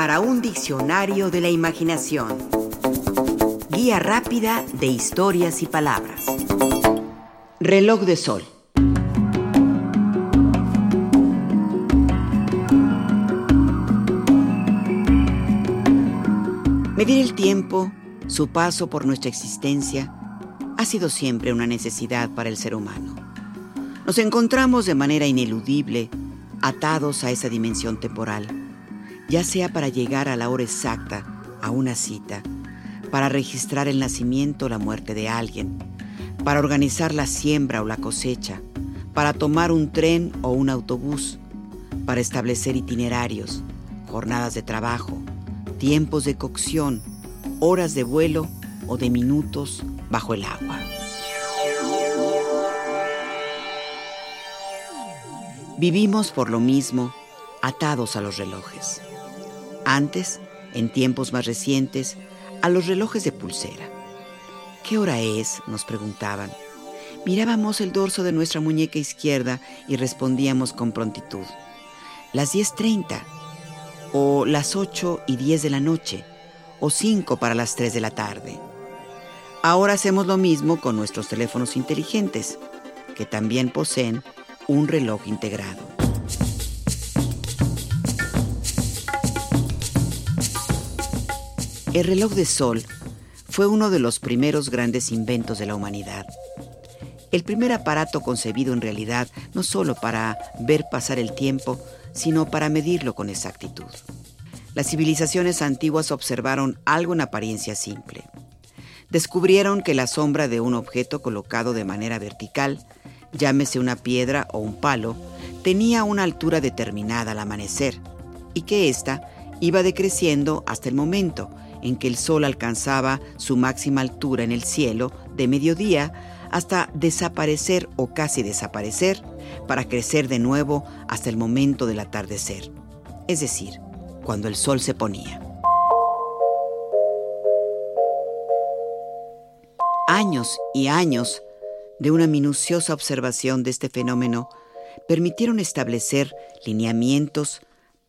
para un diccionario de la imaginación. Guía rápida de historias y palabras. Reloj de sol. Medir el tiempo, su paso por nuestra existencia, ha sido siempre una necesidad para el ser humano. Nos encontramos de manera ineludible atados a esa dimensión temporal, ya sea para llegar a la hora exacta a una cita, para registrar el nacimiento o la muerte de alguien, para organizar la siembra o la cosecha, para tomar un tren o un autobús, para establecer itinerarios, jornadas de trabajo, tiempos de cocción, horas de vuelo o de minutos bajo el agua. Vivimos por lo mismo atados a los relojes. Antes, en tiempos más recientes, a los relojes de pulsera. ¿Qué hora es? nos preguntaban. Mirábamos el dorso de nuestra muñeca izquierda y respondíamos con prontitud. Las 10.30, o las 8 y 10 de la noche, o 5 para las 3 de la tarde. Ahora hacemos lo mismo con nuestros teléfonos inteligentes, que también poseen un reloj integrado. El reloj de sol fue uno de los primeros grandes inventos de la humanidad. El primer aparato concebido en realidad no solo para ver pasar el tiempo, sino para medirlo con exactitud. Las civilizaciones antiguas observaron algo en apariencia simple. Descubrieron que la sombra de un objeto colocado de manera vertical llámese una piedra o un palo, tenía una altura determinada al amanecer y que ésta iba decreciendo hasta el momento en que el sol alcanzaba su máxima altura en el cielo de mediodía hasta desaparecer o casi desaparecer para crecer de nuevo hasta el momento del atardecer, es decir, cuando el sol se ponía. Años y años de una minuciosa observación de este fenómeno permitieron establecer lineamientos,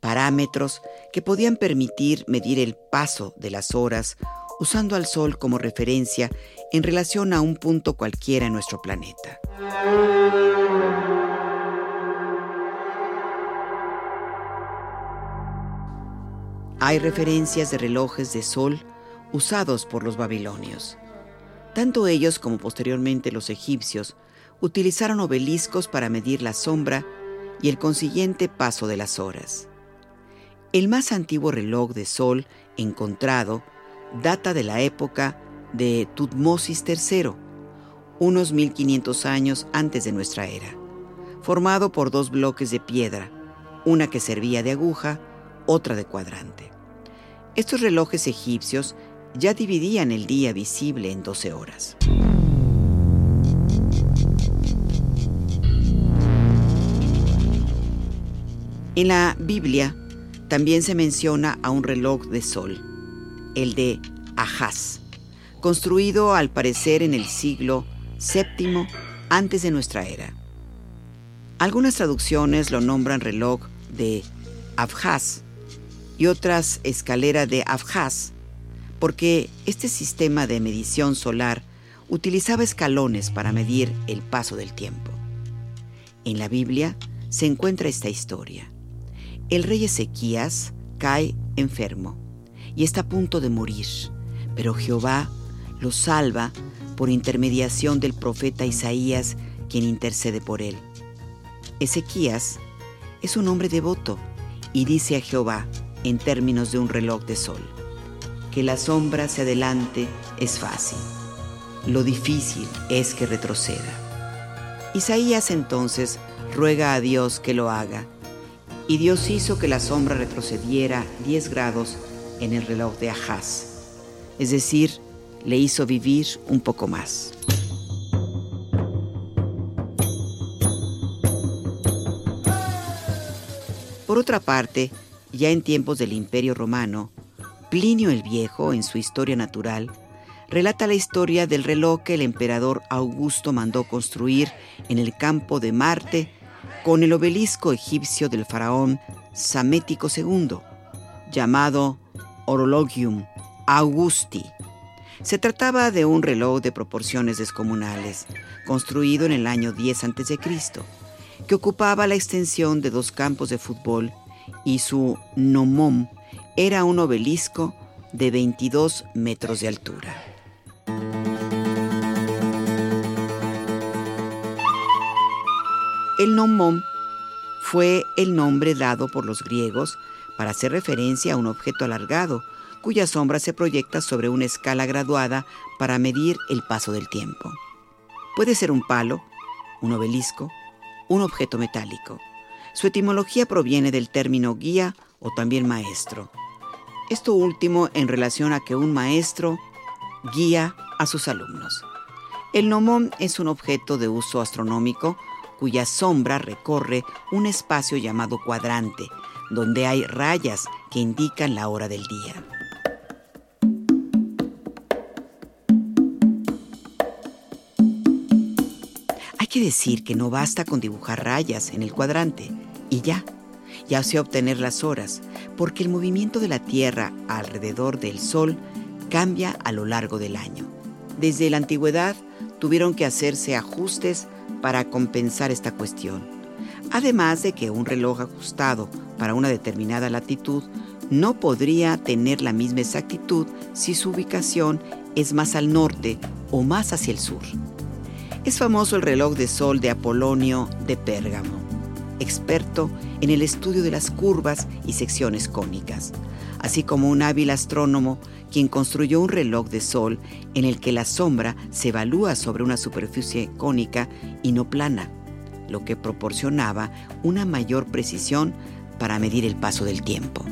parámetros que podían permitir medir el paso de las horas usando al Sol como referencia en relación a un punto cualquiera en nuestro planeta. Hay referencias de relojes de sol usados por los babilonios. Tanto ellos como posteriormente los egipcios utilizaron obeliscos para medir la sombra y el consiguiente paso de las horas. El más antiguo reloj de sol encontrado data de la época de Tutmosis III, unos 1500 años antes de nuestra era, formado por dos bloques de piedra, una que servía de aguja, otra de cuadrante. Estos relojes egipcios ya dividían el día visible en 12 horas. En la Biblia también se menciona a un reloj de sol, el de Ahaz, construido al parecer en el siglo VII antes de nuestra era. Algunas traducciones lo nombran reloj de Abjaz y otras escalera de Abjaz porque este sistema de medición solar utilizaba escalones para medir el paso del tiempo. En la Biblia se encuentra esta historia. El rey Ezequías cae enfermo y está a punto de morir, pero Jehová lo salva por intermediación del profeta Isaías, quien intercede por él. Ezequías es un hombre devoto y dice a Jehová en términos de un reloj de sol que la sombra se adelante es fácil. Lo difícil es que retroceda. Isaías entonces ruega a Dios que lo haga, y Dios hizo que la sombra retrocediera 10 grados en el reloj de Ahaz, es decir, le hizo vivir un poco más. Por otra parte, ya en tiempos del Imperio Romano, Plinio el Viejo, en su Historia Natural, relata la historia del reloj que el emperador Augusto mandó construir en el campo de Marte con el obelisco egipcio del faraón Samético II, llamado Horologium Augusti. Se trataba de un reloj de proporciones descomunales, construido en el año 10 a.C., que ocupaba la extensión de dos campos de fútbol y su nomom era un obelisco de 22 metros de altura. El nomom fue el nombre dado por los griegos para hacer referencia a un objeto alargado cuya sombra se proyecta sobre una escala graduada para medir el paso del tiempo. Puede ser un palo, un obelisco, un objeto metálico. Su etimología proviene del término guía o también maestro. Esto último en relación a que un maestro guía a sus alumnos. El gnomón es un objeto de uso astronómico cuya sombra recorre un espacio llamado cuadrante, donde hay rayas que indican la hora del día. Hay que decir que no basta con dibujar rayas en el cuadrante y ya, ya se obtener las horas, porque el movimiento de la Tierra alrededor del Sol cambia a lo largo del año. Desde la antigüedad tuvieron que hacerse ajustes para compensar esta cuestión, además de que un reloj ajustado para una determinada latitud no podría tener la misma exactitud si su ubicación es más al norte o más hacia el sur. Es famoso el reloj de sol de Apolonio de Pérgamo, experto en el estudio de las curvas y secciones cónicas, así como un hábil astrónomo quien construyó un reloj de sol en el que la sombra se evalúa sobre una superficie cónica y no plana, lo que proporcionaba una mayor precisión para medir el paso del tiempo.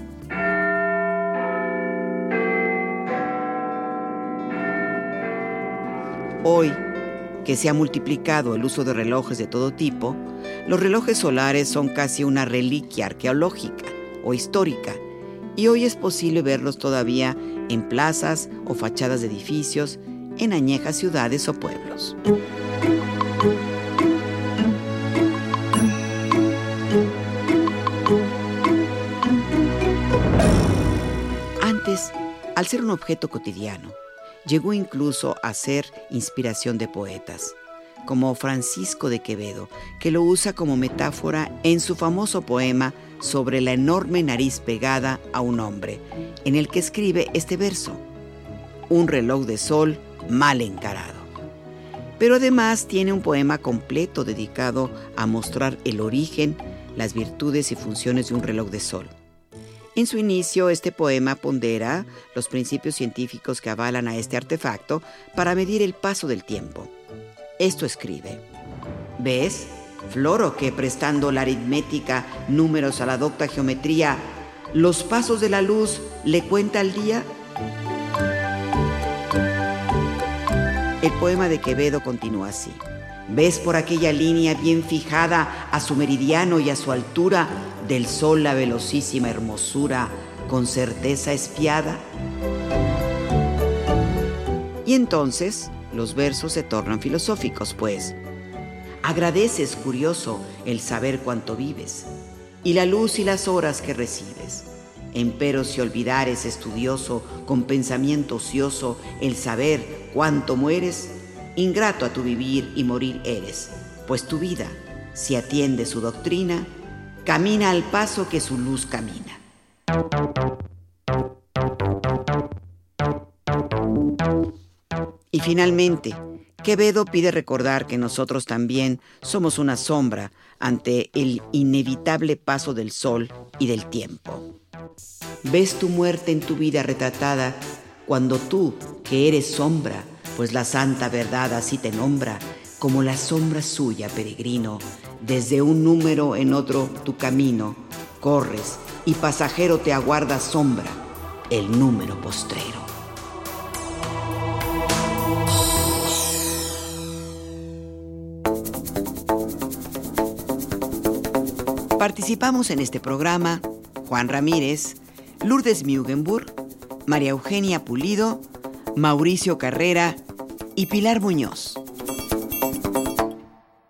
Hoy, que se ha multiplicado el uso de relojes de todo tipo, los relojes solares son casi una reliquia arqueológica o histórica, y hoy es posible verlos todavía en plazas o fachadas de edificios, en añejas ciudades o pueblos. al ser un objeto cotidiano, llegó incluso a ser inspiración de poetas, como Francisco de Quevedo, que lo usa como metáfora en su famoso poema sobre la enorme nariz pegada a un hombre, en el que escribe este verso, un reloj de sol mal encarado. Pero además tiene un poema completo dedicado a mostrar el origen, las virtudes y funciones de un reloj de sol. En su inicio, este poema pondera los principios científicos que avalan a este artefacto para medir el paso del tiempo. Esto escribe, ¿ves? Floro que prestando la aritmética números a la docta geometría, los pasos de la luz le cuenta al día. El poema de Quevedo continúa así. ¿Ves por aquella línea bien fijada a su meridiano y a su altura del sol la velocísima hermosura con certeza espiada? Y entonces los versos se tornan filosóficos, pues. Agradeces, curioso, el saber cuánto vives y la luz y las horas que recibes. Empero si olvidares, estudioso, con pensamiento ocioso, el saber cuánto mueres, ingrato a tu vivir y morir eres, pues tu vida, si atiende su doctrina, camina al paso que su luz camina. Y finalmente, Quevedo pide recordar que nosotros también somos una sombra ante el inevitable paso del sol y del tiempo. Ves tu muerte en tu vida retratada cuando tú, que eres sombra, pues la santa verdad así te nombra, como la sombra suya, peregrino, desde un número en otro tu camino, corres y pasajero te aguarda sombra, el número postrero. Participamos en este programa Juan Ramírez, Lourdes Mugenburg, María Eugenia Pulido, Mauricio Carrera y Pilar Muñoz.